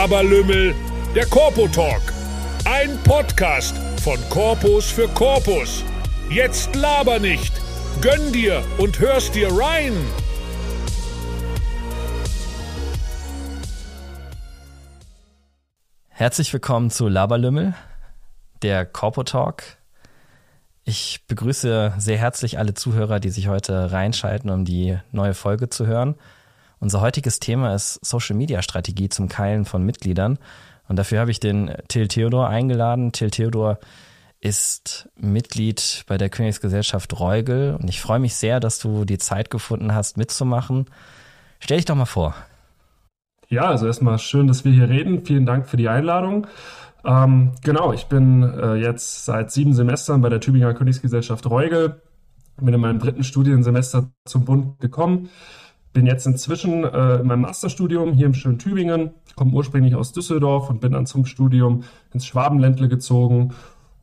Laberlümmel, der Corpo Talk. Ein Podcast von Corpus für Corpus. Jetzt laber nicht. Gönn dir und hörst dir rein. Herzlich willkommen zu Laberlümmel, der Corpo Talk. Ich begrüße sehr herzlich alle Zuhörer, die sich heute reinschalten, um die neue Folge zu hören. Unser heutiges Thema ist Social Media Strategie zum Keilen von Mitgliedern. Und dafür habe ich den Till Theodor eingeladen. Till Theodor ist Mitglied bei der Königsgesellschaft Reugel und ich freue mich sehr, dass du die Zeit gefunden hast, mitzumachen. Stell dich doch mal vor. Ja, also erstmal schön, dass wir hier reden. Vielen Dank für die Einladung. Ähm, genau, ich bin äh, jetzt seit sieben Semestern bei der Tübinger Königsgesellschaft Reugel. Bin in meinem dritten Studiensemester zum Bund gekommen. Bin jetzt inzwischen äh, in meinem Masterstudium hier im schönen Tübingen. Komme ursprünglich aus Düsseldorf und bin dann zum Studium ins Schwabenländle gezogen.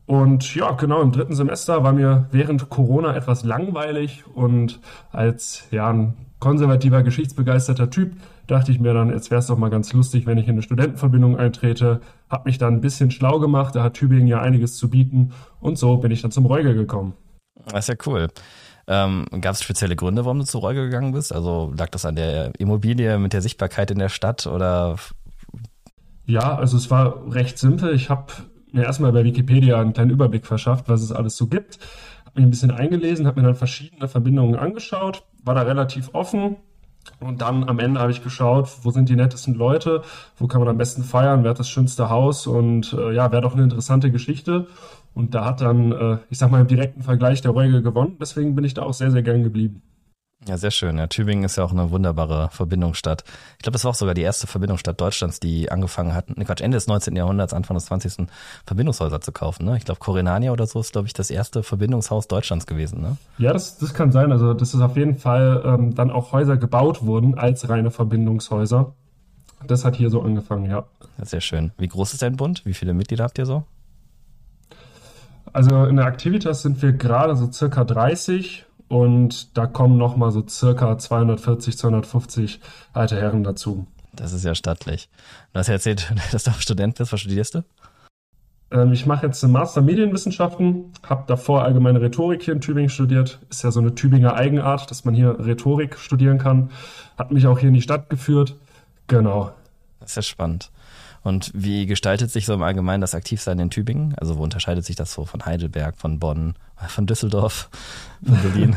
Und ja, genau, im dritten Semester war mir während Corona etwas langweilig und als ja, ein konservativer, geschichtsbegeisterter Typ dachte ich mir dann, jetzt wäre es doch mal ganz lustig, wenn ich in eine Studentenverbindung eintrete. Hab mich dann ein bisschen schlau gemacht, da hat Tübingen ja einiges zu bieten und so bin ich dann zum Reugel gekommen. Das ist ja cool. Ähm, Gab es spezielle Gründe, warum du zu Reugel gegangen bist? Also lag das an der Immobilie mit der Sichtbarkeit in der Stadt oder? Ja, also es war recht simpel. Ich habe mir erstmal bei Wikipedia einen kleinen Überblick verschafft, was es alles so gibt. Habe mich ein bisschen eingelesen, habe mir dann verschiedene Verbindungen angeschaut, war da relativ offen, und dann am Ende habe ich geschaut, wo sind die nettesten Leute, wo kann man am besten feiern, wer hat das schönste Haus und äh, ja, wäre doch eine interessante Geschichte. Und da hat dann, äh, ich sag mal, im direkten Vergleich der Reugel gewonnen. Deswegen bin ich da auch sehr, sehr gern geblieben. Ja, sehr schön. Ja, Tübingen ist ja auch eine wunderbare Verbindungsstadt. Ich glaube, das war auch sogar die erste Verbindungsstadt Deutschlands, die angefangen hat, ne Quatsch, Ende des 19. Jahrhunderts, Anfang des 20. Verbindungshäuser zu kaufen. Ne? Ich glaube, Corinania oder so ist, glaube ich, das erste Verbindungshaus Deutschlands gewesen. Ne? Ja, das, das kann sein. Also, dass es auf jeden Fall ähm, dann auch Häuser gebaut wurden als reine Verbindungshäuser. Das hat hier so angefangen, ja. Sehr schön. Wie groß ist dein Bund? Wie viele Mitglieder habt ihr so? Also in der Activitas sind wir gerade so circa 30 und da kommen nochmal so circa 240, 250 alte Herren dazu. Das ist ja stattlich. Du hast ja erzählt, dass du auch Student bist. Was studierst du? Ähm, ich mache jetzt einen Master Medienwissenschaften, habe davor allgemeine Rhetorik hier in Tübingen studiert. Ist ja so eine Tübinger Eigenart, dass man hier Rhetorik studieren kann. Hat mich auch hier in die Stadt geführt. Genau. Das ist ja spannend. Und wie gestaltet sich so im Allgemeinen das Aktivsein in Tübingen? Also wo unterscheidet sich das so von Heidelberg, von Bonn, von Düsseldorf, von Berlin?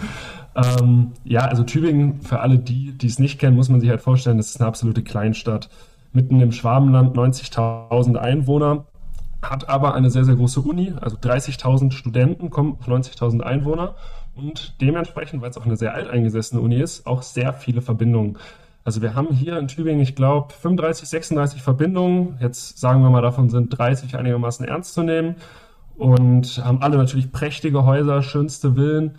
ähm, ja, also Tübingen, für alle die, die es nicht kennen, muss man sich halt vorstellen, das ist eine absolute Kleinstadt. Mitten im Schwabenland, 90.000 Einwohner, hat aber eine sehr, sehr große Uni, also 30.000 Studenten kommen auf 90.000 Einwohner und dementsprechend, weil es auch eine sehr alteingesessene Uni ist, auch sehr viele Verbindungen. Also wir haben hier in Tübingen, ich glaube, 35, 36 Verbindungen. Jetzt sagen wir mal, davon sind 30 einigermaßen ernst zu nehmen und haben alle natürlich prächtige Häuser, schönste Villen.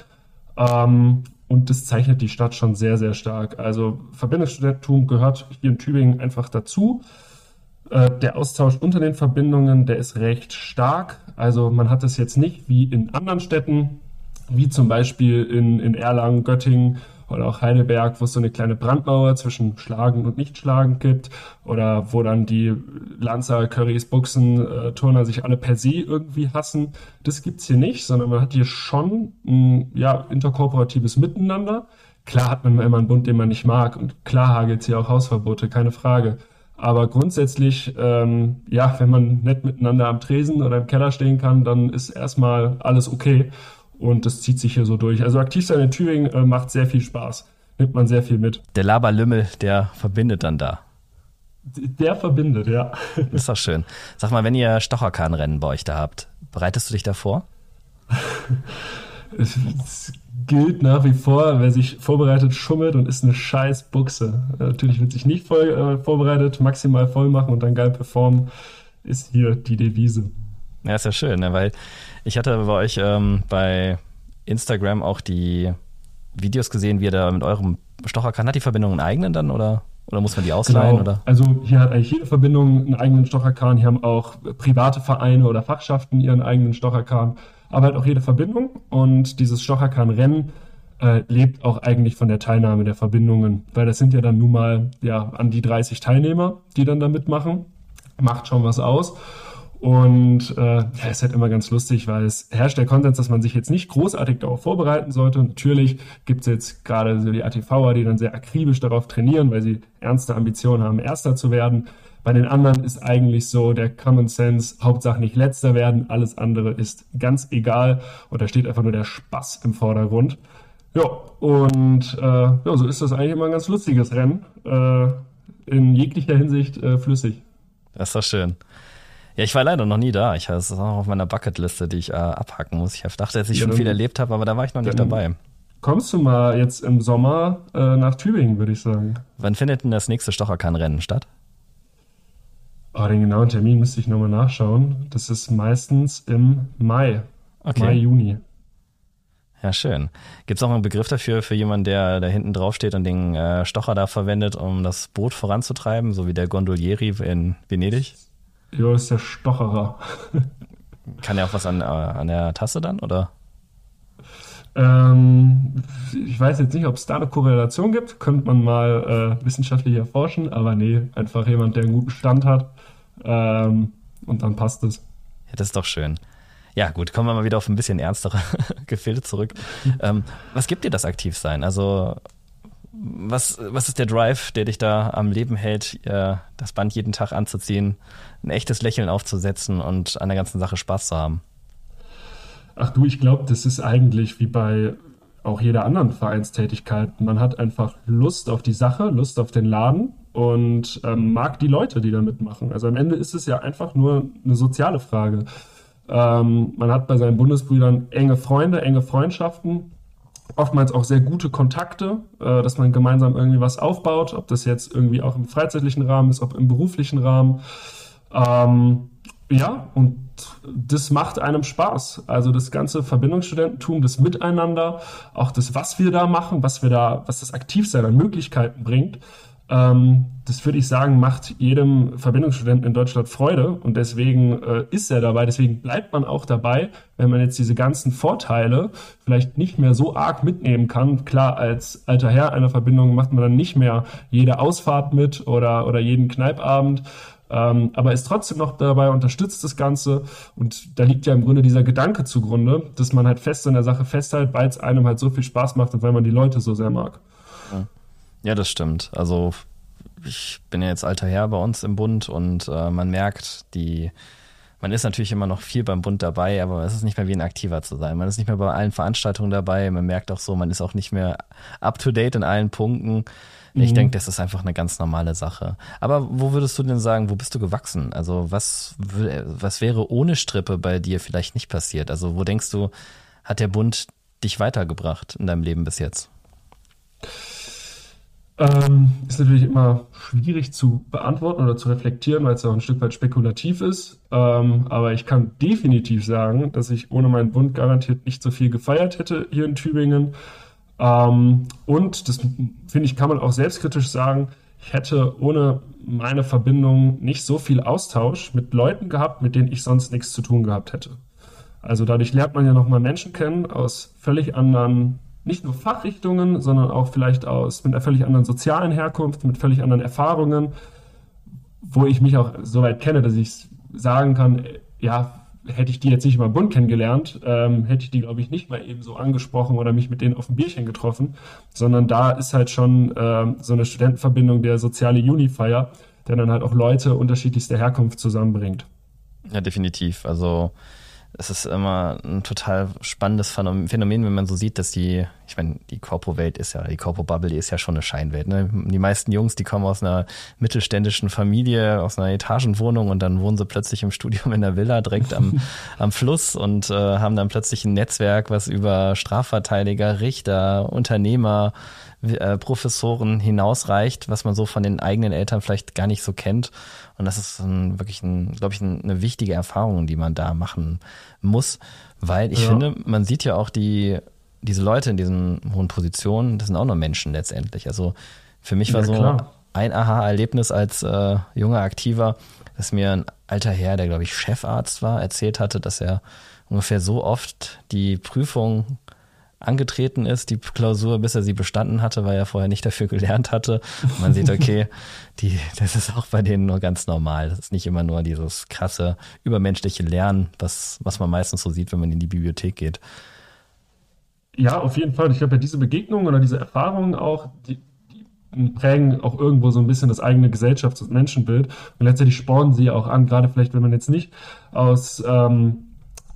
Ähm, und das zeichnet die Stadt schon sehr, sehr stark. Also Verbindungsstudententum gehört hier in Tübingen einfach dazu. Äh, der Austausch unter den Verbindungen, der ist recht stark. Also man hat es jetzt nicht wie in anderen Städten, wie zum Beispiel in, in Erlangen, Göttingen oder auch Heidelberg, wo es so eine kleine Brandmauer zwischen schlagend und nicht schlagend gibt oder wo dann die Lanzer, Currys, Buchsen, äh, Turner sich alle per se irgendwie hassen. Das gibt's hier nicht, sondern man hat hier schon ein ja, interkorporatives Miteinander. Klar hat man immer einen Bund, den man nicht mag und klar hagelt's hier auch Hausverbote, keine Frage. Aber grundsätzlich, ähm, ja, wenn man nett miteinander am Tresen oder im Keller stehen kann, dann ist erstmal alles okay. Und das zieht sich hier so durch. Also aktiv sein in Thüringen äh, macht sehr viel Spaß. Nimmt man sehr viel mit. Der Laberlümmel, der verbindet dann da. Der verbindet, ja. Ist doch schön. Sag mal, wenn ihr Stocherkahnrennen bei euch da habt, bereitest du dich da vor? es, es, gilt nach wie vor, wer sich vorbereitet, schummelt und ist eine scheiß Buchse. Natürlich wird sich nicht voll äh, vorbereitet, maximal voll machen und dann geil performen, ist hier die Devise. Ja, ist ja schön, ne? weil ich hatte bei euch ähm, bei Instagram auch die Videos gesehen, wie ihr da mit eurem Stocherkahn, hat die Verbindung einen eigenen dann oder, oder muss man die ausleihen? Genau. Oder? Also hier hat eigentlich jede Verbindung einen eigenen Stocherkahn. Hier haben auch private Vereine oder Fachschaften ihren eigenen Stocherkahn, aber halt auch jede Verbindung. Und dieses Stocherkahn-Rennen äh, lebt auch eigentlich von der Teilnahme der Verbindungen, weil das sind ja dann nun mal ja, an die 30 Teilnehmer, die dann da mitmachen. macht schon was aus. Und äh, ja, ist halt immer ganz lustig, weil es herrscht der Konsens, dass man sich jetzt nicht großartig darauf vorbereiten sollte. Natürlich gibt es jetzt gerade so die ATVer, die dann sehr akribisch darauf trainieren, weil sie ernste Ambitionen haben, Erster zu werden. Bei den anderen ist eigentlich so der Common Sense, Hauptsache nicht letzter werden, alles andere ist ganz egal und da steht einfach nur der Spaß im Vordergrund. Ja, und äh, ja, so ist das eigentlich immer ein ganz lustiges Rennen. Äh, in jeglicher Hinsicht äh, flüssig. Das ist doch schön. Ja, ich war leider noch nie da. Ich das ist auch auf meiner Bucketliste, die ich äh, abhacken muss. Ich dachte, dass ich ja, schon viel erlebt habe, aber da war ich noch nicht dabei. Kommst du mal jetzt im Sommer äh, nach Tübingen, würde ich sagen. Wann findet denn das nächste Stocherkannrennen statt? Oh, den genauen Termin müsste ich nochmal nachschauen. Das ist meistens im Mai. Okay. Mai, Juni. Ja, schön. Gibt es auch einen Begriff dafür, für jemanden, der da hinten drauf steht und den äh, Stocher da verwendet, um das Boot voranzutreiben, so wie der Gondolieri in Venedig? Ja, das ist der Stocherer. Kann er auch was an, äh, an der Tasse dann, oder? Ähm, ich weiß jetzt nicht, ob es da eine Korrelation gibt. Könnte man mal äh, wissenschaftlich erforschen, aber nee, einfach jemand, der einen guten Stand hat. Ähm, und dann passt es. Ja, das ist doch schön. Ja, gut, kommen wir mal wieder auf ein bisschen ernstere Gefilde zurück. Ähm, was gibt dir das Aktivsein? Also, was, was ist der Drive, der dich da am Leben hält, äh, das Band jeden Tag anzuziehen, ein echtes Lächeln aufzusetzen und an der ganzen Sache Spaß zu haben? Ach du, ich glaube, das ist eigentlich wie bei auch jeder anderen Vereinstätigkeit. Man hat einfach Lust auf die Sache, Lust auf den Laden und ähm, mag die Leute, die da mitmachen. Also am Ende ist es ja einfach nur eine soziale Frage. Ähm, man hat bei seinen Bundesbrüdern enge Freunde, enge Freundschaften, oftmals auch sehr gute Kontakte, äh, dass man gemeinsam irgendwie was aufbaut, ob das jetzt irgendwie auch im freizeitlichen Rahmen ist, ob im beruflichen Rahmen. Ähm, ja, und das macht einem Spaß. Also das ganze Verbindungsstudententum, das Miteinander, auch das, was wir da machen, was wir da, was das Aktivsein an Möglichkeiten bringt, das würde ich sagen, macht jedem Verbindungsstudenten in Deutschland Freude und deswegen äh, ist er dabei, deswegen bleibt man auch dabei, wenn man jetzt diese ganzen Vorteile vielleicht nicht mehr so arg mitnehmen kann. Klar, als alter Herr einer Verbindung macht man dann nicht mehr jede Ausfahrt mit oder, oder jeden Kneipabend, ähm, aber ist trotzdem noch dabei, unterstützt das Ganze und da liegt ja im Grunde dieser Gedanke zugrunde, dass man halt fest in der Sache festhält, weil es einem halt so viel Spaß macht und weil man die Leute so sehr mag. Ja. Ja, das stimmt. Also ich bin ja jetzt alter Herr bei uns im Bund und äh, man merkt, die, man ist natürlich immer noch viel beim Bund dabei, aber es ist nicht mehr wie ein Aktiver zu sein. Man ist nicht mehr bei allen Veranstaltungen dabei. Man merkt auch so, man ist auch nicht mehr up to date in allen Punkten. Ich mhm. denke, das ist einfach eine ganz normale Sache. Aber wo würdest du denn sagen, wo bist du gewachsen? Also was, was wäre ohne Strippe bei dir vielleicht nicht passiert? Also wo denkst du, hat der Bund dich weitergebracht in deinem Leben bis jetzt? Ähm, ist natürlich immer schwierig zu beantworten oder zu reflektieren, weil es auch ein Stück weit spekulativ ist. Ähm, aber ich kann definitiv sagen, dass ich ohne meinen Bund garantiert nicht so viel gefeiert hätte hier in Tübingen. Ähm, und das finde ich, kann man auch selbstkritisch sagen, ich hätte ohne meine Verbindung nicht so viel Austausch mit Leuten gehabt, mit denen ich sonst nichts zu tun gehabt hätte. Also dadurch lernt man ja nochmal Menschen kennen aus völlig anderen nicht nur Fachrichtungen, sondern auch vielleicht aus mit einer völlig anderen sozialen Herkunft, mit völlig anderen Erfahrungen, wo ich mich auch so weit kenne, dass ich sagen kann, ja, hätte ich die jetzt nicht über den Bund kennengelernt, ähm, hätte ich die, glaube ich, nicht mal eben so angesprochen oder mich mit denen auf ein Bierchen getroffen, sondern da ist halt schon ähm, so eine Studentenverbindung, der soziale Unifier, der dann halt auch Leute unterschiedlichster Herkunft zusammenbringt. Ja, definitiv. Also es ist immer ein total spannendes Phänomen, wenn man so sieht, dass die, ich meine, die Corpo-Welt ist ja, die Corpo-Bubble, die ist ja schon eine Scheinwelt. Ne? Die meisten Jungs, die kommen aus einer mittelständischen Familie, aus einer Etagenwohnung und dann wohnen sie plötzlich im Studium in der Villa direkt am, am Fluss und äh, haben dann plötzlich ein Netzwerk, was über Strafverteidiger, Richter, Unternehmer, äh, Professoren hinausreicht, was man so von den eigenen Eltern vielleicht gar nicht so kennt. Und das ist ein, wirklich, ein, glaube ich, ein, eine wichtige Erfahrung, die man da machen muss, weil ich ja. finde, man sieht ja auch die, diese Leute in diesen hohen Positionen, das sind auch nur Menschen letztendlich. Also für mich war ja, so klar. ein Aha-Erlebnis als äh, junger Aktiver, dass mir ein alter Herr, der glaube ich Chefarzt war, erzählt hatte, dass er ungefähr so oft die Prüfung angetreten ist, die Klausur, bis er sie bestanden hatte, weil er vorher nicht dafür gelernt hatte. Und man sieht, okay, die, das ist auch bei denen nur ganz normal. Das ist nicht immer nur dieses krasse übermenschliche Lernen, was, was man meistens so sieht, wenn man in die Bibliothek geht. Ja, auf jeden Fall. Ich glaube, ja, diese Begegnungen oder diese Erfahrungen auch, die, die prägen auch irgendwo so ein bisschen das eigene Gesellschafts- und Menschenbild. Und letztendlich spornen sie auch an, gerade vielleicht, wenn man jetzt nicht aus, ähm,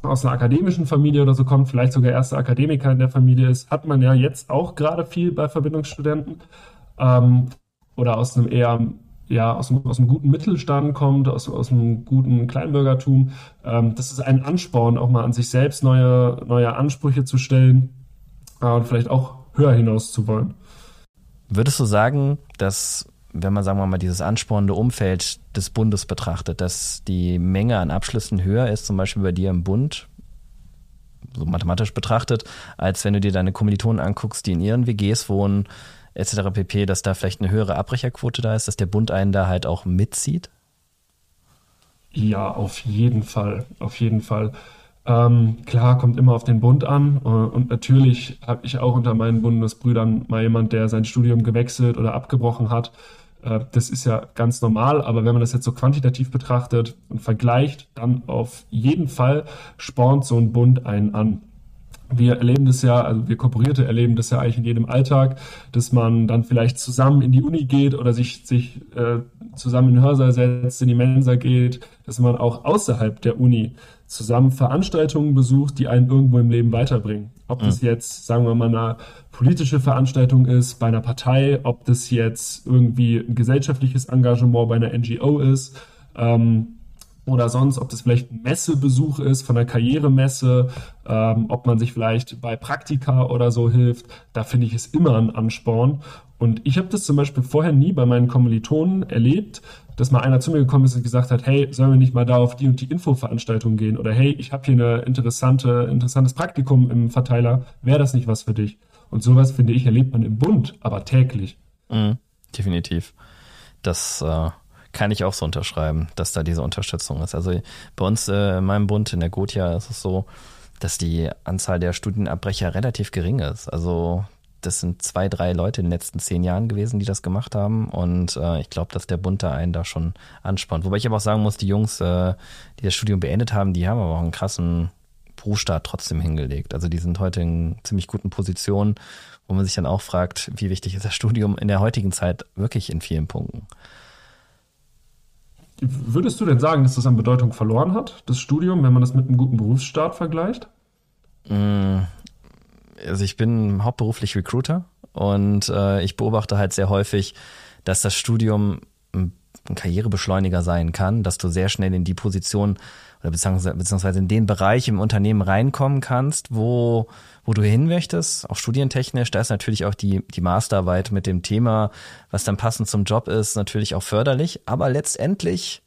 aus einer akademischen Familie oder so kommt, vielleicht sogar erster Akademiker in der Familie ist, hat man ja jetzt auch gerade viel bei Verbindungsstudenten ähm, oder aus einem eher ja, aus einem, aus einem guten Mittelstand kommt, aus, aus einem guten Kleinbürgertum. Ähm, das ist ein Ansporn, auch mal an sich selbst neue, neue Ansprüche zu stellen und vielleicht auch höher hinaus zu wollen. Würdest du sagen, dass, wenn man, sagen wir mal, dieses anspornende Umfeld des Bundes betrachtet, dass die Menge an Abschlüssen höher ist, zum Beispiel bei dir im Bund, so mathematisch betrachtet, als wenn du dir deine Kommilitonen anguckst, die in ihren WGs wohnen, etc. pp., dass da vielleicht eine höhere Abbrecherquote da ist, dass der Bund einen da halt auch mitzieht? Ja, auf jeden Fall, auf jeden Fall. Ähm, klar, kommt immer auf den Bund an. Äh, und natürlich habe ich auch unter meinen Bundesbrüdern mal jemand, der sein Studium gewechselt oder abgebrochen hat. Äh, das ist ja ganz normal, aber wenn man das jetzt so quantitativ betrachtet und vergleicht, dann auf jeden Fall spornt so ein Bund einen an wir erleben das ja, also wir Kooperierte erleben das ja eigentlich in jedem Alltag, dass man dann vielleicht zusammen in die Uni geht oder sich, sich äh, zusammen in den Hörsaal setzt, in die Mensa geht, dass man auch außerhalb der Uni zusammen Veranstaltungen besucht, die einen irgendwo im Leben weiterbringen. Ob das mhm. jetzt, sagen wir mal, eine politische Veranstaltung ist bei einer Partei, ob das jetzt irgendwie ein gesellschaftliches Engagement bei einer NGO ist. Ähm, oder sonst, ob das vielleicht ein Messebesuch ist von der Karrieremesse, ähm, ob man sich vielleicht bei Praktika oder so hilft, da finde ich es immer ein Ansporn. Und ich habe das zum Beispiel vorher nie bei meinen Kommilitonen erlebt, dass mal einer zu mir gekommen ist und gesagt hat, hey, sollen wir nicht mal da auf die und die Infoveranstaltung gehen? Oder hey, ich habe hier eine interessante, interessantes Praktikum im Verteiler, wäre das nicht was für dich? Und sowas, finde ich, erlebt man im Bund, aber täglich. Mhm, definitiv. Das äh kann ich auch so unterschreiben, dass da diese Unterstützung ist. Also bei uns äh, in meinem Bund, in der Gotia, ist es so, dass die Anzahl der Studienabbrecher relativ gering ist. Also das sind zwei, drei Leute in den letzten zehn Jahren gewesen, die das gemacht haben. Und äh, ich glaube, dass der Bund da einen da schon anspannt. Wobei ich aber auch sagen muss, die Jungs, äh, die das Studium beendet haben, die haben aber auch einen krassen Berufsstart trotzdem hingelegt. Also die sind heute in ziemlich guten Positionen, wo man sich dann auch fragt, wie wichtig ist das Studium in der heutigen Zeit wirklich in vielen Punkten. Würdest du denn sagen, dass das an Bedeutung verloren hat, das Studium, wenn man das mit einem guten Berufsstart vergleicht? Mm, also ich bin hauptberuflich Recruiter und äh, ich beobachte halt sehr häufig, dass das Studium ein Karrierebeschleuniger sein kann, dass du sehr schnell in die Position oder beziehungsweise in den Bereich im Unternehmen reinkommen kannst, wo, wo du hin möchtest, auch studientechnisch. Da ist natürlich auch die, die Masterarbeit mit dem Thema, was dann passend zum Job ist, natürlich auch förderlich. Aber letztendlich,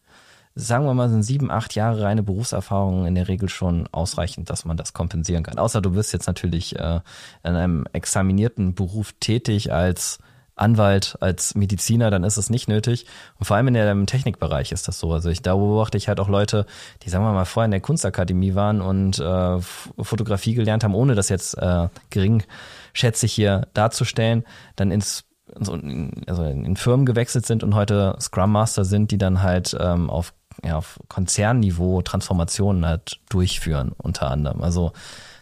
sagen wir mal, sind sieben, acht Jahre reine Berufserfahrung in der Regel schon ausreichend, dass man das kompensieren kann. Außer du bist jetzt natürlich äh, in einem examinierten Beruf tätig als Anwalt, als Mediziner, dann ist es nicht nötig. Und vor allem in der, im Technikbereich ist das so. Also ich, da beobachte ich halt auch Leute, die sagen wir mal vorher in der Kunstakademie waren und äh, Fotografie gelernt haben, ohne das jetzt äh, geringschätzig hier darzustellen, dann ins also in Firmen gewechselt sind und heute Scrum Master sind, die dann halt ähm, auf, ja, auf Konzernniveau Transformationen halt durchführen, unter anderem. Also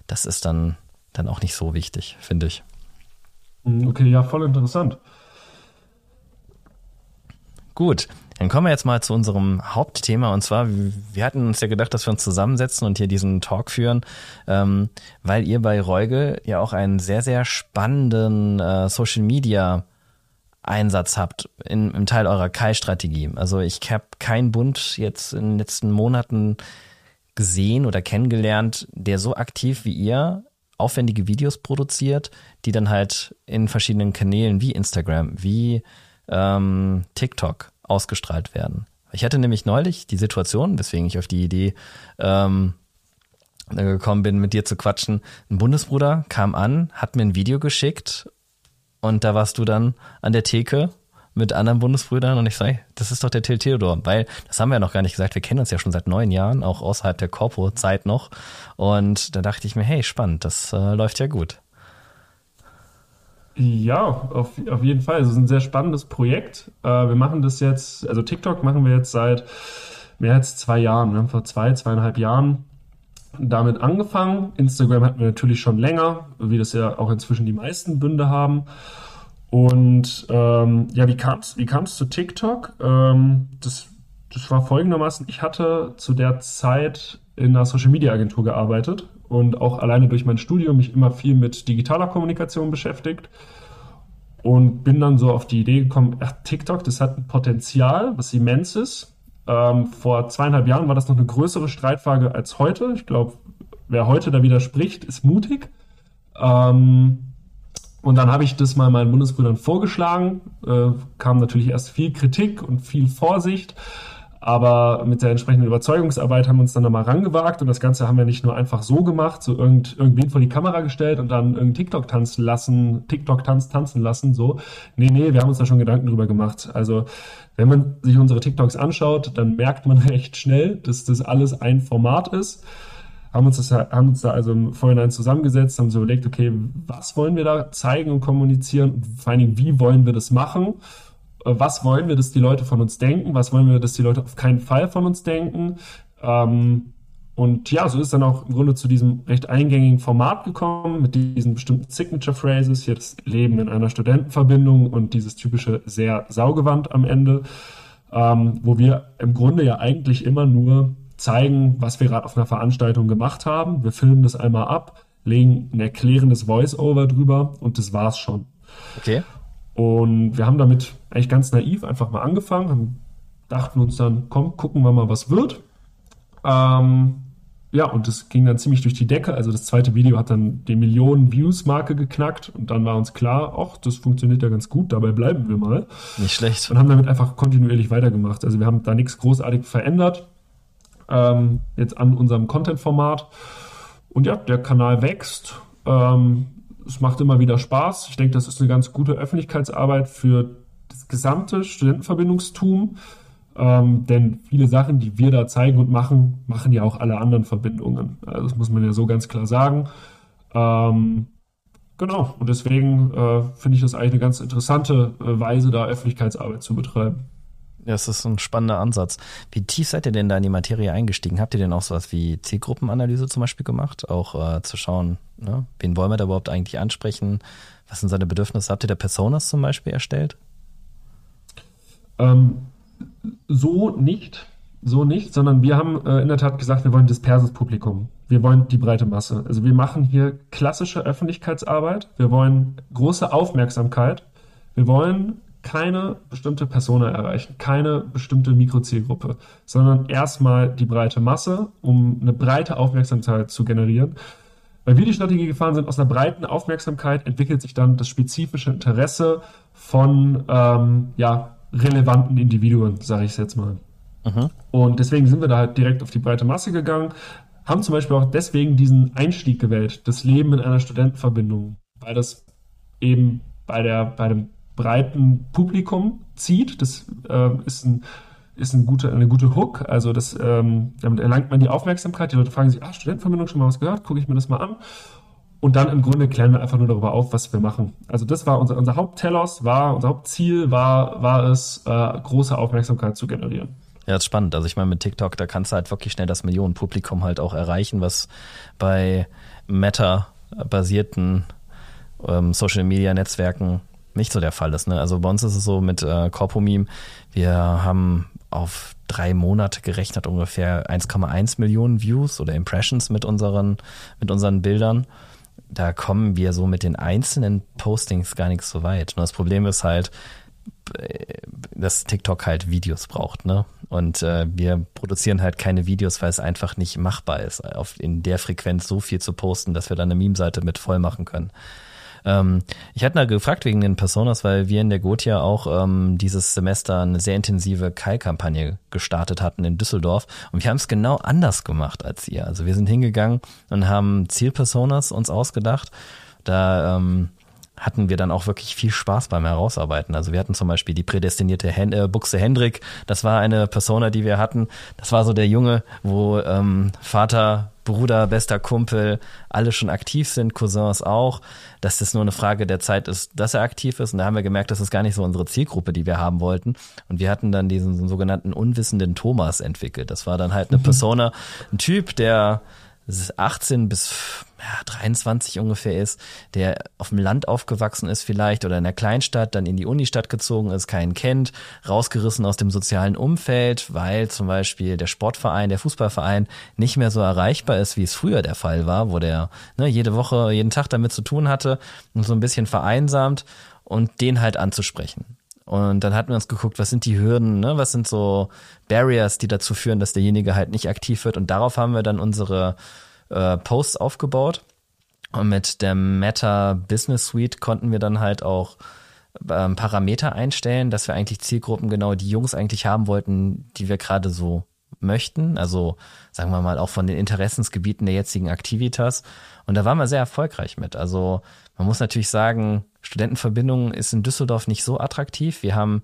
das ist dann, dann auch nicht so wichtig, finde ich. Mhm, okay, ja, voll interessant. Gut, dann kommen wir jetzt mal zu unserem Hauptthema und zwar, wir hatten uns ja gedacht, dass wir uns zusammensetzen und hier diesen Talk führen, ähm, weil ihr bei Reugel ja auch einen sehr, sehr spannenden äh, Social Media Einsatz habt in, im Teil eurer Kai-Strategie. Also ich habe keinen Bund jetzt in den letzten Monaten gesehen oder kennengelernt, der so aktiv wie ihr aufwendige Videos produziert, die dann halt in verschiedenen Kanälen wie Instagram, wie ähm, TikTok ausgestrahlt werden. Ich hatte nämlich neulich die Situation, weswegen ich auf die Idee ähm, gekommen bin, mit dir zu quatschen. Ein Bundesbruder kam an, hat mir ein Video geschickt und da warst du dann an der Theke mit anderen Bundesbrüdern und ich sage, das ist doch der Till Theodor, weil das haben wir ja noch gar nicht gesagt, wir kennen uns ja schon seit neun Jahren, auch außerhalb der Corpo-Zeit noch und da dachte ich mir, hey, spannend, das äh, läuft ja gut. Ja, auf, auf jeden Fall. Es ist ein sehr spannendes Projekt. Äh, wir machen das jetzt, also TikTok machen wir jetzt seit mehr als zwei Jahren. Wir haben vor zwei, zweieinhalb Jahren damit angefangen. Instagram hatten wir natürlich schon länger, wie das ja auch inzwischen die meisten Bünde haben. Und ähm, ja, wie kam es wie kam's zu TikTok? Ähm, das, das war folgendermaßen, ich hatte zu der Zeit in einer Social Media Agentur gearbeitet und auch alleine durch mein Studium mich immer viel mit digitaler Kommunikation beschäftigt und bin dann so auf die Idee gekommen, ach, TikTok, das hat ein Potenzial, was immens ist. Ähm, vor zweieinhalb Jahren war das noch eine größere Streitfrage als heute. Ich glaube, wer heute da widerspricht, ist mutig. Ähm, und dann habe ich das mal meinen Bundesbrüdern vorgeschlagen. Äh, kam natürlich erst viel Kritik und viel Vorsicht. Aber mit der entsprechenden Überzeugungsarbeit haben wir uns dann nochmal rangewagt und das Ganze haben wir nicht nur einfach so gemacht, so irgend, irgendwen vor die Kamera gestellt und dann irgendeinen TikTok tanzen lassen, TikTok-Tanz tanzen lassen, so. Nee, nee, wir haben uns da schon Gedanken drüber gemacht. Also, wenn man sich unsere TikToks anschaut, dann merkt man recht schnell, dass das alles ein Format ist. Haben uns, das, haben uns da also im Vorhinein zusammengesetzt, haben so überlegt, okay, was wollen wir da zeigen und kommunizieren? Vor allen Dingen, wie wollen wir das machen? Äh, was wollen wir, dass die Leute von uns denken, was wollen wir, dass die Leute auf keinen Fall von uns denken. Ähm, und ja, so ist dann auch im Grunde zu diesem recht eingängigen Format gekommen, mit diesen bestimmten Signature Phrases, hier das Leben in einer Studentenverbindung und dieses typische sehr Saugewand am Ende, ähm, wo wir im Grunde ja eigentlich immer nur zeigen, was wir gerade auf einer Veranstaltung gemacht haben. Wir filmen das einmal ab, legen ein erklärendes Voice-Over drüber und das war's schon. Okay. Und wir haben damit eigentlich ganz naiv einfach mal angefangen, haben, dachten uns dann, komm, gucken wir mal, was wird. Ähm, ja, und das ging dann ziemlich durch die Decke. Also das zweite Video hat dann die Millionen Views-Marke geknackt und dann war uns klar, ach, das funktioniert ja ganz gut, dabei bleiben wir mal. Nicht schlecht. Und haben damit einfach kontinuierlich weitergemacht. Also wir haben da nichts großartig verändert, ähm, jetzt an unserem Content-Format. Und ja, der Kanal wächst. Ähm, es macht immer wieder Spaß. Ich denke, das ist eine ganz gute Öffentlichkeitsarbeit für das gesamte Studentenverbindungstum. Ähm, denn viele Sachen, die wir da zeigen und machen, machen ja auch alle anderen Verbindungen. Also das muss man ja so ganz klar sagen. Ähm, genau, und deswegen äh, finde ich das eigentlich eine ganz interessante äh, Weise, da Öffentlichkeitsarbeit zu betreiben. Das ist ein spannender Ansatz. Wie tief seid ihr denn da in die Materie eingestiegen? Habt ihr denn auch sowas wie Zielgruppenanalyse zum Beispiel gemacht? Auch äh, zu schauen, ne? wen wollen wir da überhaupt eigentlich ansprechen? Was sind seine Bedürfnisse? Habt ihr da Personas zum Beispiel erstellt? Ähm, so nicht, so nicht, sondern wir haben äh, in der Tat gesagt, wir wollen disperses Publikum. Wir wollen die breite Masse. Also wir machen hier klassische Öffentlichkeitsarbeit. Wir wollen große Aufmerksamkeit. Wir wollen keine bestimmte Persona erreichen, keine bestimmte Mikrozielgruppe, sondern erstmal die breite Masse, um eine breite Aufmerksamkeit zu generieren. Weil wir die Strategie gefahren sind, aus einer breiten Aufmerksamkeit entwickelt sich dann das spezifische Interesse von ähm, ja, relevanten Individuen, sage ich es jetzt mal. Mhm. Und deswegen sind wir da halt direkt auf die breite Masse gegangen, haben zum Beispiel auch deswegen diesen Einstieg gewählt, das Leben in einer Studentenverbindung, weil das eben bei, der, bei dem breiten Publikum zieht. Das äh, ist, ein, ist ein gute, eine gute Hook. Also das, ähm, damit erlangt man die Aufmerksamkeit. Die Leute fragen sich, ah, Studentenverbindung, schon mal was gehört? Gucke ich mir das mal an. Und dann im Grunde klären wir einfach nur darüber auf, was wir machen. Also das war unser, unser Haupttelos, war, unser Hauptziel war, war es, äh, große Aufmerksamkeit zu generieren. Ja, das ist spannend. Also ich meine, mit TikTok, da kannst du halt wirklich schnell das Millionenpublikum halt auch erreichen, was bei Meta-basierten ähm, Social-Media-Netzwerken nicht so der Fall ist. Ne? Also bei uns ist es so mit äh, Corpomeme, wir haben auf drei Monate gerechnet ungefähr 1,1 Millionen Views oder Impressions mit unseren, mit unseren Bildern. Da kommen wir so mit den einzelnen Postings gar nicht so weit. Nur das Problem ist halt, äh, dass TikTok halt Videos braucht, ne? Und äh, wir produzieren halt keine Videos, weil es einfach nicht machbar ist, auf, in der Frequenz so viel zu posten, dass wir dann eine Meme-Seite mit voll machen können. Ähm, ich hatte da gefragt wegen den Personas, weil wir in der Gotia auch ähm, dieses Semester eine sehr intensive Kai-Kampagne gestartet hatten in Düsseldorf und wir haben es genau anders gemacht als ihr. Also wir sind hingegangen und haben Zielpersonas uns ausgedacht. Da ähm, hatten wir dann auch wirklich viel Spaß beim Herausarbeiten. Also wir hatten zum Beispiel die prädestinierte Hen äh, Buchse Hendrik. Das war eine Persona, die wir hatten. Das war so der Junge, wo ähm, Vater, Bruder, bester Kumpel, alle schon aktiv sind, Cousins auch, dass das nur eine Frage der Zeit ist, dass er aktiv ist. Und da haben wir gemerkt, das ist gar nicht so unsere Zielgruppe, die wir haben wollten. Und wir hatten dann diesen sogenannten unwissenden Thomas entwickelt. Das war dann halt eine mhm. Persona, ein Typ, der 18 bis ja, 23 ungefähr ist, der auf dem Land aufgewachsen ist vielleicht oder in der Kleinstadt, dann in die Unistadt gezogen ist, keinen kennt, rausgerissen aus dem sozialen Umfeld, weil zum Beispiel der Sportverein, der Fußballverein nicht mehr so erreichbar ist, wie es früher der Fall war, wo der ne, jede Woche, jeden Tag damit zu tun hatte und so ein bisschen vereinsamt und den halt anzusprechen. Und dann hatten wir uns geguckt, was sind die Hürden, ne? was sind so Barriers, die dazu führen, dass derjenige halt nicht aktiv wird. Und darauf haben wir dann unsere äh, Posts aufgebaut. Und mit der Meta Business Suite konnten wir dann halt auch ähm, Parameter einstellen, dass wir eigentlich Zielgruppen genau die Jungs eigentlich haben wollten, die wir gerade so möchten. Also sagen wir mal auch von den Interessensgebieten der jetzigen Aktivitas. Und da waren wir sehr erfolgreich mit. Also man muss natürlich sagen, Studentenverbindung ist in Düsseldorf nicht so attraktiv. Wir haben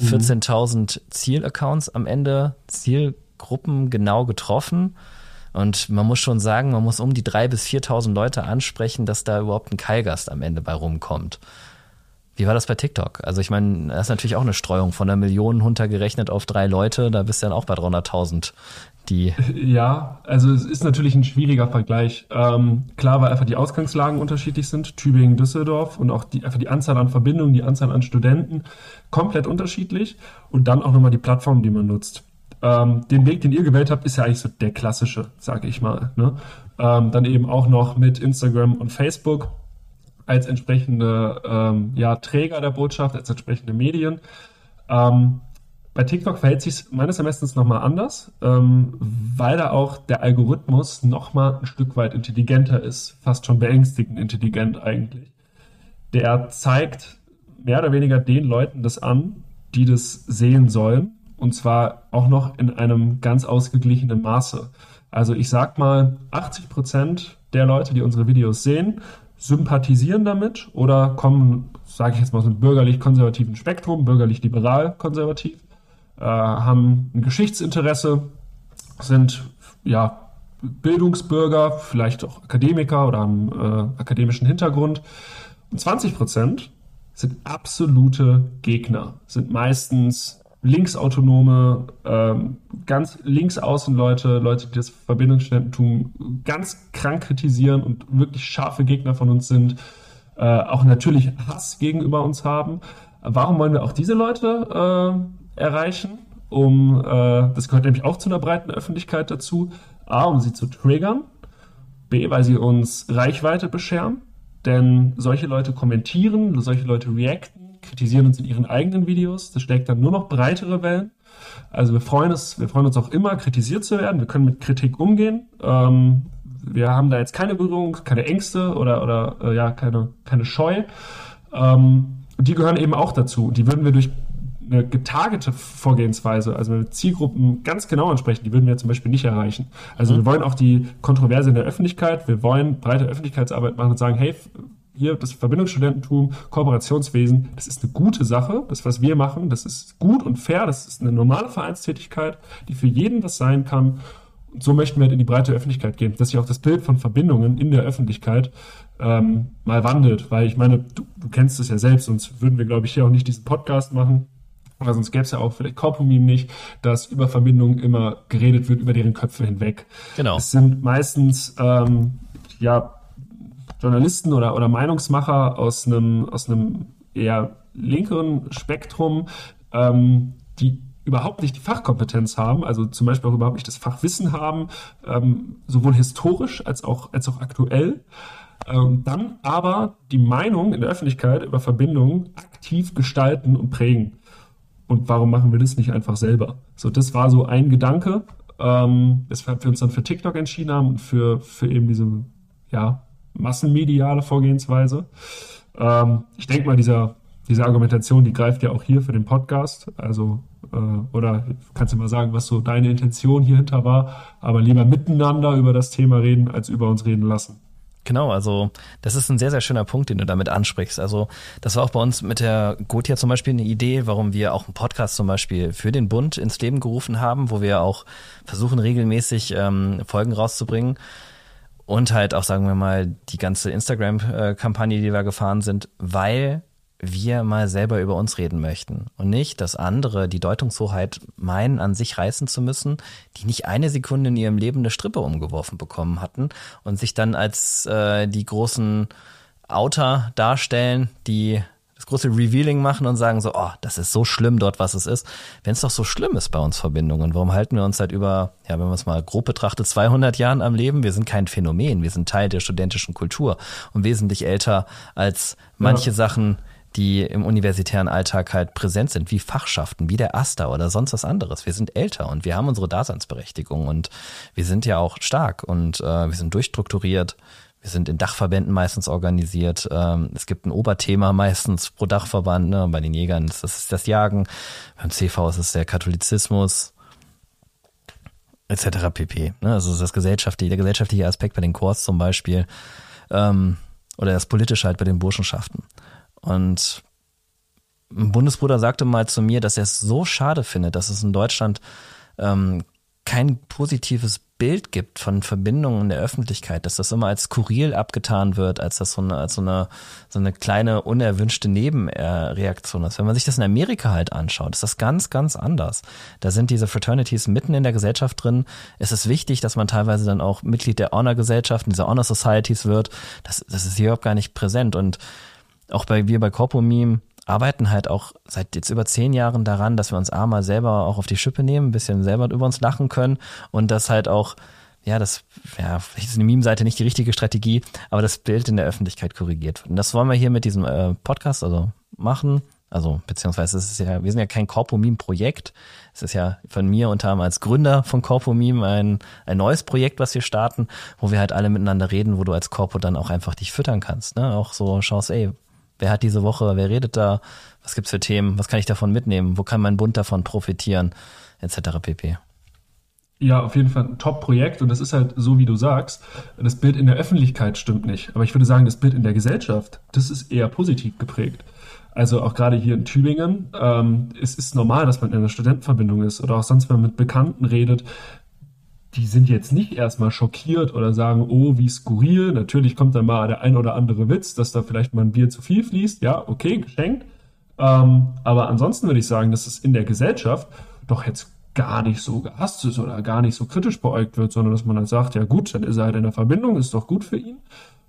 14.000 mhm. Zielaccounts am Ende, Zielgruppen genau getroffen. Und man muss schon sagen, man muss um die 3.000 bis 4.000 Leute ansprechen, dass da überhaupt ein Keilgast am Ende bei rumkommt. Wie war das bei TikTok? Also ich meine, das ist natürlich auch eine Streuung von einer Million runtergerechnet auf drei Leute, da bist du dann auch bei 300.000. Die ja, also es ist natürlich ein schwieriger Vergleich. Ähm, klar, weil einfach die Ausgangslagen unterschiedlich sind, Tübingen, Düsseldorf und auch die, einfach die Anzahl an Verbindungen, die Anzahl an Studenten komplett unterschiedlich und dann auch nochmal die Plattform, die man nutzt. Ähm, den Weg, den ihr gewählt habt, ist ja eigentlich so der klassische, sage ich mal. Ne? Ähm, dann eben auch noch mit Instagram und Facebook als entsprechende ähm, ja, Träger der Botschaft, als entsprechende Medien. Ähm, bei TikTok verhält sich meines Erachtens nochmal anders, ähm, weil da auch der Algorithmus nochmal ein Stück weit intelligenter ist, fast schon beängstigend intelligent eigentlich. Der zeigt mehr oder weniger den Leuten das an, die das sehen sollen und zwar auch noch in einem ganz ausgeglichenen Maße. Also ich sag mal, 80 Prozent der Leute, die unsere Videos sehen, sympathisieren damit oder kommen, sage ich jetzt mal, aus einem bürgerlich-konservativen Spektrum, bürgerlich-liberal-konservativ, äh, haben ein Geschichtsinteresse, sind ja Bildungsbürger, vielleicht auch Akademiker oder haben äh, akademischen Hintergrund. Und 20 Prozent sind absolute Gegner, sind meistens linksautonome, ähm, ganz linksaußen Leute, Leute, die das Verbindungsstudententum ganz krank kritisieren und wirklich scharfe Gegner von uns sind, äh, auch natürlich Hass gegenüber uns haben. Warum wollen wir auch diese Leute äh, erreichen? Um, äh, das gehört nämlich auch zu einer breiten Öffentlichkeit dazu. A, um sie zu triggern. B, weil sie uns Reichweite bescheren. Denn solche Leute kommentieren, solche Leute reacten kritisieren uns in ihren eigenen Videos. Das schlägt dann nur noch breitere Wellen. Also wir freuen uns, wir freuen uns auch immer, kritisiert zu werden. Wir können mit Kritik umgehen. Ähm, wir haben da jetzt keine Berührung, keine Ängste oder, oder äh, ja, keine, keine Scheu. Ähm, die gehören eben auch dazu. Die würden wir durch eine getargete Vorgehensweise, also wenn wir Zielgruppen ganz genau ansprechen, die würden wir zum Beispiel nicht erreichen. Also mhm. wir wollen auch die Kontroverse in der Öffentlichkeit, wir wollen breite Öffentlichkeitsarbeit machen und sagen, hey, hier das Verbindungsstudententum, Kooperationswesen, das ist eine gute Sache. Das, was wir machen, das ist gut und fair. Das ist eine normale Vereinstätigkeit, die für jeden was sein kann. Und so möchten wir halt in die breite Öffentlichkeit gehen, dass sich auch das Bild von Verbindungen in der Öffentlichkeit ähm, mal wandelt. Weil ich meine, du, du kennst es ja selbst, sonst würden wir, glaube ich, hier auch nicht diesen Podcast machen. Oder sonst gäbe es ja auch vielleicht Korpomim nicht, dass über Verbindungen immer geredet wird, über deren Köpfe hinweg. Genau. Es sind meistens ähm, ja Journalisten oder, oder Meinungsmacher aus einem, aus einem eher linkeren Spektrum, ähm, die überhaupt nicht die Fachkompetenz haben, also zum Beispiel auch überhaupt nicht das Fachwissen haben, ähm, sowohl historisch als auch, als auch aktuell. Ähm, dann aber die Meinung in der Öffentlichkeit über Verbindungen aktiv gestalten und prägen. Und warum machen wir das nicht einfach selber? So, das war so ein Gedanke, ähm, weshalb wir uns dann für TikTok entschieden haben und für, für eben diese, ja, massenmediale Vorgehensweise. Ähm, ich denke mal, dieser, diese Argumentation, die greift ja auch hier für den Podcast. Also, äh, oder kannst du mal sagen, was so deine Intention hier hinter war, aber lieber miteinander über das Thema reden, als über uns reden lassen. Genau, also das ist ein sehr, sehr schöner Punkt, den du damit ansprichst. Also das war auch bei uns mit der Gotia zum Beispiel eine Idee, warum wir auch einen Podcast zum Beispiel für den Bund ins Leben gerufen haben, wo wir auch versuchen regelmäßig ähm, Folgen rauszubringen und halt auch, sagen wir mal, die ganze Instagram-Kampagne, die wir gefahren sind, weil wir mal selber über uns reden möchten. Und nicht, dass andere die Deutungshoheit meinen, an sich reißen zu müssen, die nicht eine Sekunde in ihrem Leben eine Strippe umgeworfen bekommen hatten und sich dann als äh, die großen Outer darstellen, die das große Revealing machen und sagen so, oh, das ist so schlimm dort, was es ist. Wenn es doch so schlimm ist bei uns Verbindungen, warum halten wir uns seit über, ja, wenn man es mal grob betrachtet, 200 Jahren am Leben? Wir sind kein Phänomen, wir sind Teil der studentischen Kultur und wesentlich älter als manche ja. Sachen, die im universitären Alltag halt präsent sind, wie Fachschaften, wie der Aster oder sonst was anderes. Wir sind älter und wir haben unsere Daseinsberechtigung und wir sind ja auch stark und äh, wir sind durchstrukturiert. Wir sind in Dachverbänden meistens organisiert. Ähm, es gibt ein Oberthema meistens pro Dachverband. Ne? Bei den Jägern ist das das Jagen. Beim CV ist es der Katholizismus etc. pp. Ne? Also das gesellschaftliche, der gesellschaftliche Aspekt bei den Chors zum Beispiel ähm, oder das politische halt bei den Burschenschaften. Und ein Bundesbruder sagte mal zu mir, dass er es so schade findet, dass es in Deutschland ähm, kein positives Bild gibt von Verbindungen in der Öffentlichkeit, dass das immer als skurril abgetan wird, als das so eine, als so eine, so eine kleine unerwünschte Nebenreaktion ist. Wenn man sich das in Amerika halt anschaut, ist das ganz, ganz anders. Da sind diese Fraternities mitten in der Gesellschaft drin. Es ist wichtig, dass man teilweise dann auch Mitglied der Honor-Gesellschaften, dieser Honor Societies wird. Das, das ist hier überhaupt gar nicht präsent und auch bei wir bei Corpomeme arbeiten halt auch seit jetzt über zehn Jahren daran, dass wir uns A mal selber auch auf die Schippe nehmen, ein bisschen selber über uns lachen können und das halt auch, ja, das, ja, vielleicht ist eine Meme-Seite nicht die richtige Strategie, aber das Bild in der Öffentlichkeit korrigiert wird. Und das wollen wir hier mit diesem äh, Podcast also machen. Also, beziehungsweise es ist ja, wir sind ja kein Corpomeme-Projekt. Es ist ja von mir unter anderem als Gründer von Corpomeme ein, ein neues Projekt, was wir starten, wo wir halt alle miteinander reden, wo du als Corpo dann auch einfach dich füttern kannst. Ne? Auch so schaust, ey, Wer hat diese Woche, wer redet da? Was gibt's für Themen? Was kann ich davon mitnehmen? Wo kann mein Bund davon profitieren? Etc. pp. Ja, auf jeden Fall ein Top-Projekt und das ist halt so, wie du sagst. Das Bild in der Öffentlichkeit stimmt nicht. Aber ich würde sagen, das Bild in der Gesellschaft, das ist eher positiv geprägt. Also auch gerade hier in Tübingen, ähm, es ist normal, dass man in einer Studentenverbindung ist oder auch sonst, wenn man mit Bekannten redet, die sind jetzt nicht erstmal schockiert oder sagen, oh, wie skurril. Natürlich kommt dann mal der ein oder andere Witz, dass da vielleicht mal ein Bier zu viel fließt. Ja, okay, geschenkt. Ähm, aber ansonsten würde ich sagen, dass es in der Gesellschaft doch jetzt gar nicht so gehasst ist oder gar nicht so kritisch beäugt wird, sondern dass man halt sagt, ja gut, dann ist er halt in der Verbindung, ist doch gut für ihn.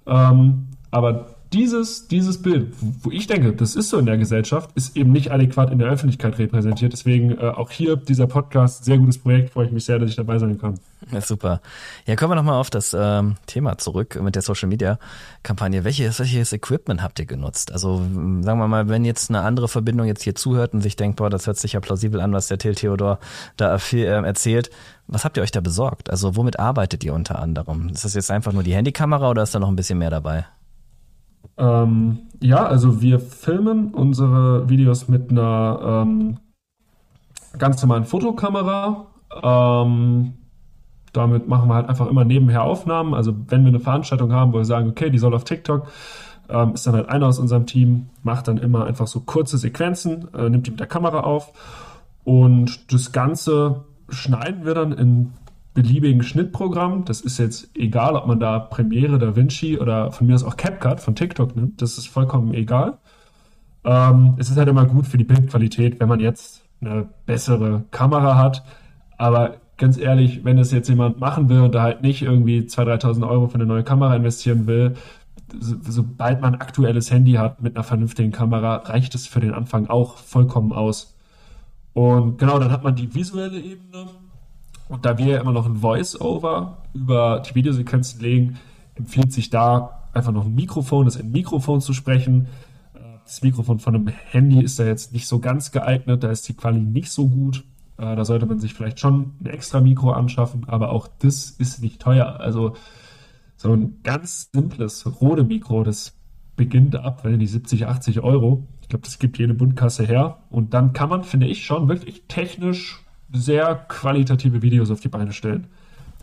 Ähm, aber dieses, dieses Bild, wo ich denke, das ist so in der Gesellschaft, ist eben nicht adäquat in der Öffentlichkeit repräsentiert. Deswegen äh, auch hier dieser Podcast, sehr gutes Projekt, freue ich mich sehr, dass ich dabei sein kann. Ja, super. Ja, kommen wir nochmal auf das ähm, Thema zurück mit der Social Media Kampagne. Welches, welches Equipment habt ihr genutzt? Also sagen wir mal, wenn jetzt eine andere Verbindung jetzt hier zuhört und sich denkt, boah, das hört sich ja plausibel an, was der Till Theodor da viel, äh, erzählt. Was habt ihr euch da besorgt? Also womit arbeitet ihr unter anderem? Ist das jetzt einfach nur die Handykamera oder ist da noch ein bisschen mehr dabei? Ähm, ja, also wir filmen unsere Videos mit einer ähm, ganz normalen Fotokamera. Ähm, damit machen wir halt einfach immer nebenher Aufnahmen. Also wenn wir eine Veranstaltung haben, wo wir sagen, okay, die soll auf TikTok, ähm, ist dann halt einer aus unserem Team, macht dann immer einfach so kurze Sequenzen, äh, nimmt die mit der Kamera auf und das Ganze schneiden wir dann in beliebigen Schnittprogramm. Das ist jetzt egal, ob man da Premiere, DaVinci oder von mir aus auch CapCut von TikTok nimmt. Das ist vollkommen egal. Ähm, es ist halt immer gut für die Bildqualität, wenn man jetzt eine bessere Kamera hat. Aber ganz ehrlich, wenn das jetzt jemand machen will und da halt nicht irgendwie 2.000, 3.000 Euro für eine neue Kamera investieren will, so, sobald man ein aktuelles Handy hat mit einer vernünftigen Kamera, reicht es für den Anfang auch vollkommen aus. Und genau, dann hat man die visuelle Ebene und da wir ja immer noch ein Voice-Over über die Videosequenzen legen, empfiehlt sich da einfach noch ein Mikrofon, das in Mikrofon zu sprechen. Äh, das Mikrofon von einem Handy ist da jetzt nicht so ganz geeignet, da ist die Qualität nicht so gut. Äh, da sollte man sich vielleicht schon ein extra Mikro anschaffen, aber auch das ist nicht teuer. Also so ein ganz simples Rode Mikro, das beginnt ab, wenn die 70, 80 Euro. Ich glaube, das gibt jede Bundkasse her. Und dann kann man, finde ich, schon wirklich technisch sehr qualitative Videos auf die Beine stellen.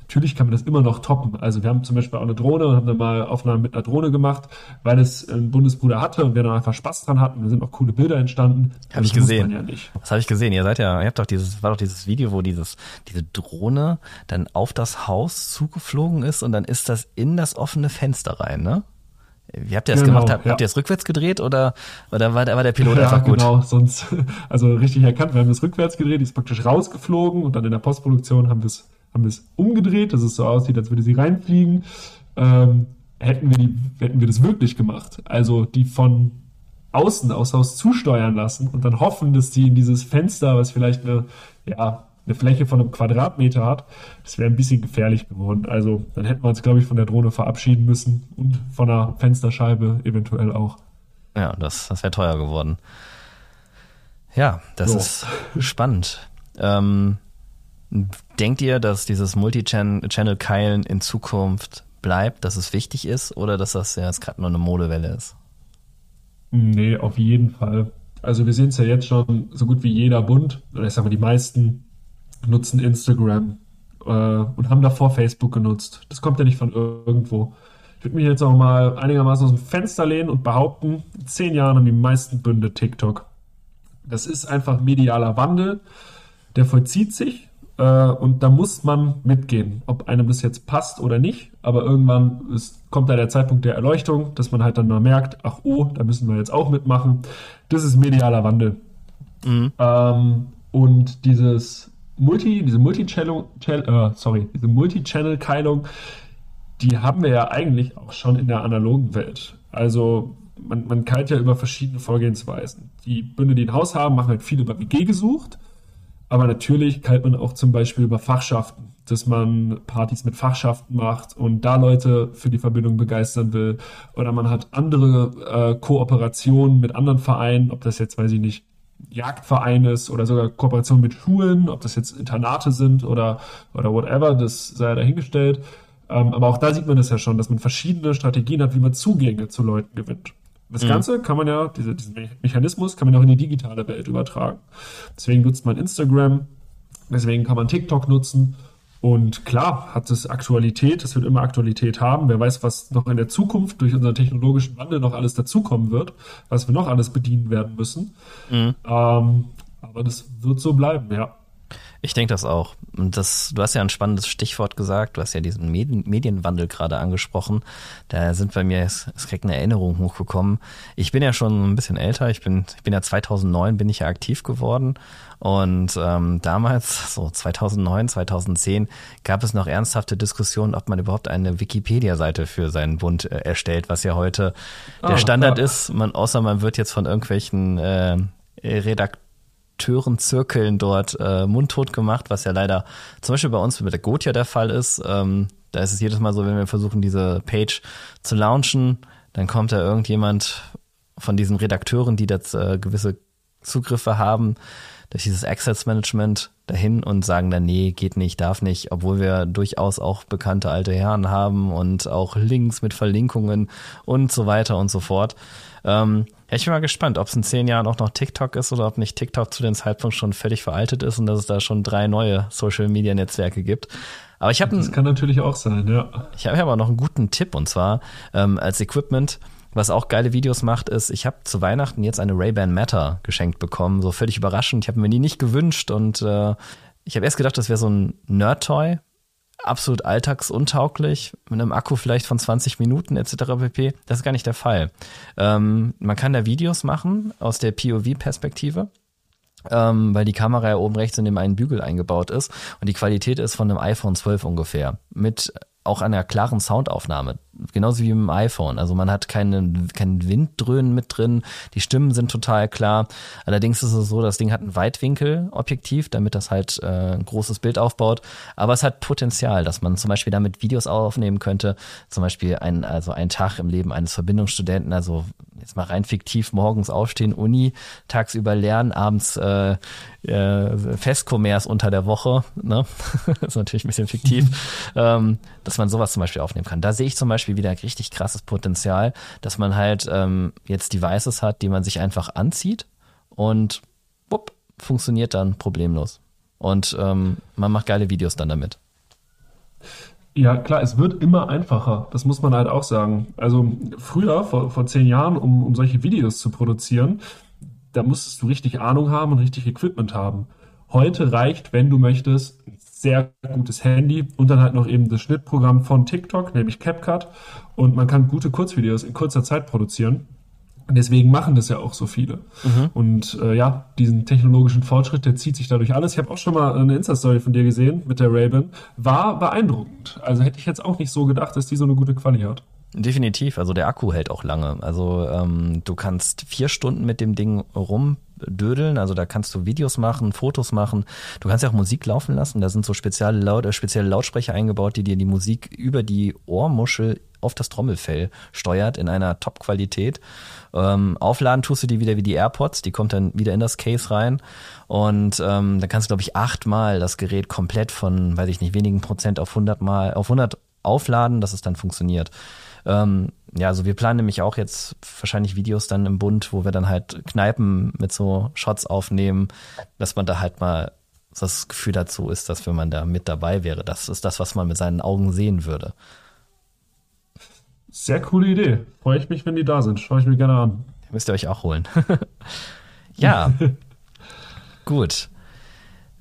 Natürlich kann man das immer noch toppen. Also wir haben zum Beispiel auch eine Drohne und haben dann mal Aufnahmen mit einer Drohne gemacht, weil es ein Bundesbruder hatte und wir dann einfach Spaß dran hatten. Da sind auch coole Bilder entstanden. Habe ich gesehen. Ja das habe ich gesehen. Ihr seid ja, ihr habt doch dieses, war doch dieses Video, wo dieses, diese Drohne dann auf das Haus zugeflogen ist und dann ist das in das offene Fenster rein, ne? Wie habt ihr das genau, gemacht? Habt, ja. ihr es rückwärts gedreht oder, oder war, war der Pilot ja, einfach gut? Genau, sonst, also richtig erkannt, wir haben es rückwärts gedreht, die ist praktisch rausgeflogen und dann in der Postproduktion haben wir es haben wir es umgedreht, dass es so aussieht, als würde sie reinfliegen. Ähm, hätten, wir die, hätten wir das wirklich gemacht, also die von außen aus Haus zusteuern lassen und dann hoffen, dass die in dieses Fenster, was vielleicht eine, ja, eine Fläche von einem Quadratmeter hat, das wäre ein bisschen gefährlich geworden. Also dann hätten wir uns, glaube ich, von der Drohne verabschieden müssen und von der Fensterscheibe eventuell auch. Ja, das, das wäre teuer geworden. Ja, das so. ist spannend. Ähm, denkt ihr, dass dieses Multi-Channel-Keilen in Zukunft bleibt, dass es wichtig ist oder dass das ja jetzt gerade nur eine Modewelle ist? Nee, auf jeden Fall. Also wir sehen es ja jetzt schon, so gut wie jeder Bund, oder ich sage mal die meisten, nutzen Instagram äh, und haben davor Facebook genutzt. Das kommt ja nicht von irgendwo. Ich würde mich jetzt auch mal einigermaßen aus dem Fenster lehnen und behaupten, in zehn Jahren haben die meisten Bünde TikTok. Das ist einfach medialer Wandel, der vollzieht sich äh, und da muss man mitgehen, ob einem das jetzt passt oder nicht. Aber irgendwann ist, kommt da der Zeitpunkt der Erleuchtung, dass man halt dann mal merkt, ach oh, da müssen wir jetzt auch mitmachen. Das ist medialer Wandel. Mhm. Ähm, und dieses Multi, diese Multi-Channel, äh, sorry, diese Multi-Channel-Keilung, die haben wir ja eigentlich auch schon in der analogen Welt. Also man, man keilt ja über verschiedene Vorgehensweisen. Die Bünde, die ein Haus haben, machen halt viel über WG gesucht. Aber natürlich keilt man auch zum Beispiel über Fachschaften, dass man Partys mit Fachschaften macht und da Leute für die Verbindung begeistern will. Oder man hat andere äh, Kooperationen mit anderen Vereinen, ob das jetzt, weiß ich nicht, Jagdverein ist oder sogar Kooperation mit Schulen, ob das jetzt Internate sind oder, oder whatever, das sei dahingestellt. Ähm, aber auch da sieht man das ja schon, dass man verschiedene Strategien hat, wie man Zugänge zu Leuten gewinnt. Das mhm. Ganze kann man ja, diese, diesen Mechanismus kann man auch in die digitale Welt übertragen. Deswegen nutzt man Instagram, deswegen kann man TikTok nutzen und klar hat es Aktualität, es wird immer Aktualität haben. Wer weiß, was noch in der Zukunft durch unseren technologischen Wandel noch alles dazukommen wird, was wir noch alles bedienen werden müssen. Mhm. Ähm, aber das wird so bleiben, ja. Ich denke das auch. Und das, du hast ja ein spannendes Stichwort gesagt. Du hast ja diesen Medien, Medienwandel gerade angesprochen. Da sind bei mir es, es kriegt eine Erinnerung hochgekommen. Ich bin ja schon ein bisschen älter. Ich bin, ich bin ja 2009 bin ich ja aktiv geworden. Und ähm, damals, so 2009, 2010, gab es noch ernsthafte Diskussionen, ob man überhaupt eine Wikipedia-Seite für seinen Bund äh, erstellt, was ja heute der ah, Standard ah. ist. Man, außer man wird jetzt von irgendwelchen äh, Redakteuren Redakteuren-Zirkeln dort äh, mundtot gemacht, was ja leider zum Beispiel bei uns mit der Gotia der Fall ist. Ähm, da ist es jedes Mal so, wenn wir versuchen, diese Page zu launchen, dann kommt da irgendjemand von diesen Redakteuren, die das äh, gewisse Zugriffe haben, durch dieses Access Management dahin und sagen dann, nee, geht nicht, darf nicht, obwohl wir durchaus auch bekannte alte Herren haben und auch Links mit Verlinkungen und so weiter und so fort. Ähm, ja, ich bin mal gespannt, ob es in zehn Jahren auch noch TikTok ist oder ob nicht TikTok zu dem Zeitpunkt schon völlig veraltet ist und dass es da schon drei neue Social Media Netzwerke gibt. Aber ich habe Das kann natürlich auch sein, ja. Ich habe aber noch einen guten Tipp und zwar ähm, als Equipment, was auch geile Videos macht, ist, ich habe zu Weihnachten jetzt eine Ray-Ban Matter geschenkt bekommen, so völlig überraschend. Ich habe mir die nicht gewünscht und äh, ich habe erst gedacht, das wäre so ein Nerd-Toy, absolut alltagsuntauglich, mit einem Akku vielleicht von 20 Minuten etc. pp. Das ist gar nicht der Fall. Ähm, man kann da Videos machen aus der POV-Perspektive. Ähm, weil die Kamera ja oben rechts in dem einen Bügel eingebaut ist und die Qualität ist von einem iPhone 12 ungefähr mit auch einer klaren Soundaufnahme, genauso wie im iPhone. Also man hat keinen keinen Winddröhnen mit drin, die Stimmen sind total klar. Allerdings ist es so, das Ding hat ein Weitwinkelobjektiv, damit das halt äh, ein großes Bild aufbaut. Aber es hat Potenzial, dass man zum Beispiel damit Videos aufnehmen könnte. Zum Beispiel ein, also ein Tag im Leben eines Verbindungsstudenten, also jetzt mal rein fiktiv morgens aufstehen, Uni, tagsüber lernen, abends äh, äh, Festkommers unter der Woche. Ne? das ist natürlich ein bisschen fiktiv, ähm, dass man sowas zum Beispiel aufnehmen kann. Da sehe ich zum Beispiel wieder richtig krasses Potenzial, dass man halt ähm, jetzt Devices hat, die man sich einfach anzieht und bupp, funktioniert dann problemlos. Und ähm, man macht geile Videos dann damit. Ja, klar, es wird immer einfacher. Das muss man halt auch sagen. Also früher, vor, vor zehn Jahren, um, um solche Videos zu produzieren, da musstest du richtig Ahnung haben und richtig Equipment haben. Heute reicht, wenn du möchtest, ein sehr gutes Handy und dann halt noch eben das Schnittprogramm von TikTok, nämlich CapCut. Und man kann gute Kurzvideos in kurzer Zeit produzieren. Und deswegen machen das ja auch so viele. Mhm. Und äh, ja, diesen technologischen Fortschritt, der zieht sich dadurch alles. Ich habe auch schon mal eine Insta-Story von dir gesehen mit der Raven. War beeindruckend. Also hätte ich jetzt auch nicht so gedacht, dass die so eine gute Quali hat. Definitiv. Also der Akku hält auch lange. Also ähm, du kannst vier Stunden mit dem Ding rumdödeln. Also da kannst du Videos machen, Fotos machen. Du kannst ja auch Musik laufen lassen. Da sind so spezielle, Laut, äh, spezielle Lautsprecher eingebaut, die dir die Musik über die Ohrmuschel auf das Trommelfell steuert in einer Top-Qualität. Ähm, aufladen tust du die wieder wie die AirPods, die kommt dann wieder in das Case rein und ähm, da kannst du glaube ich achtmal das Gerät komplett von, weiß ich nicht, wenigen Prozent auf 100 mal auf 100 aufladen, dass es dann funktioniert. Ähm, ja, also wir planen nämlich auch jetzt wahrscheinlich Videos dann im Bund, wo wir dann halt Kneipen mit so Shots aufnehmen, dass man da halt mal das Gefühl dazu ist, dass wenn man da mit dabei wäre, das ist das, was man mit seinen Augen sehen würde. Sehr coole Idee. Freue ich mich, wenn die da sind. Schaue ich mir gerne an. Müsst ihr euch auch holen. ja. Gut.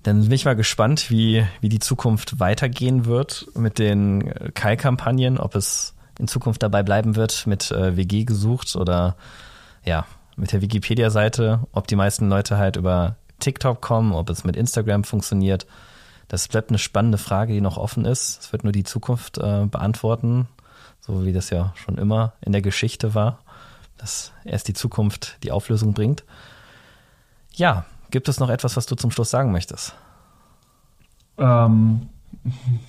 Dann bin ich mal gespannt, wie, wie die Zukunft weitergehen wird mit den Kai-Kampagnen, ob es in Zukunft dabei bleiben wird mit äh, WG gesucht oder ja, mit der Wikipedia-Seite, ob die meisten Leute halt über TikTok kommen, ob es mit Instagram funktioniert. Das bleibt eine spannende Frage, die noch offen ist. Es wird nur die Zukunft äh, beantworten so wie das ja schon immer in der Geschichte war, dass erst die Zukunft die Auflösung bringt. Ja, gibt es noch etwas, was du zum Schluss sagen möchtest? Ähm,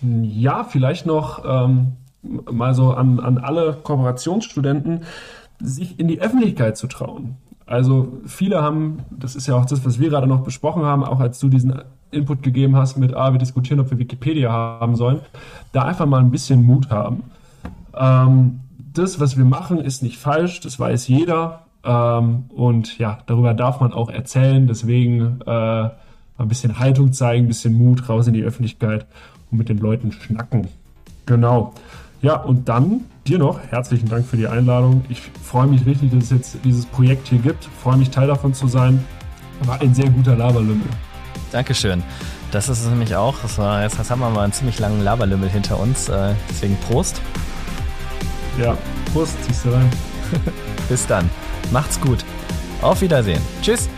ja, vielleicht noch ähm, mal so an, an alle Kooperationsstudenten, sich in die Öffentlichkeit zu trauen. Also viele haben, das ist ja auch das, was wir gerade noch besprochen haben, auch als du diesen Input gegeben hast mit, ah, wir diskutieren, ob wir Wikipedia haben sollen, da einfach mal ein bisschen Mut haben. Ähm, das, was wir machen, ist nicht falsch, das weiß jeder. Ähm, und ja, darüber darf man auch erzählen. Deswegen äh, ein bisschen Haltung zeigen, ein bisschen Mut raus in die Öffentlichkeit und mit den Leuten schnacken. Genau. Ja, und dann dir noch herzlichen Dank für die Einladung. Ich freue mich richtig, dass es jetzt dieses Projekt hier gibt. Ich freue mich, Teil davon zu sein. War ein sehr guter Laberlümmel. Dankeschön. Das ist es nämlich auch. Das war, jetzt haben wir mal einen ziemlich langen Laberlümmel hinter uns. Äh, deswegen Prost. Ja, Prost, ziehst du rein. Bis dann. Macht's gut. Auf Wiedersehen. Tschüss.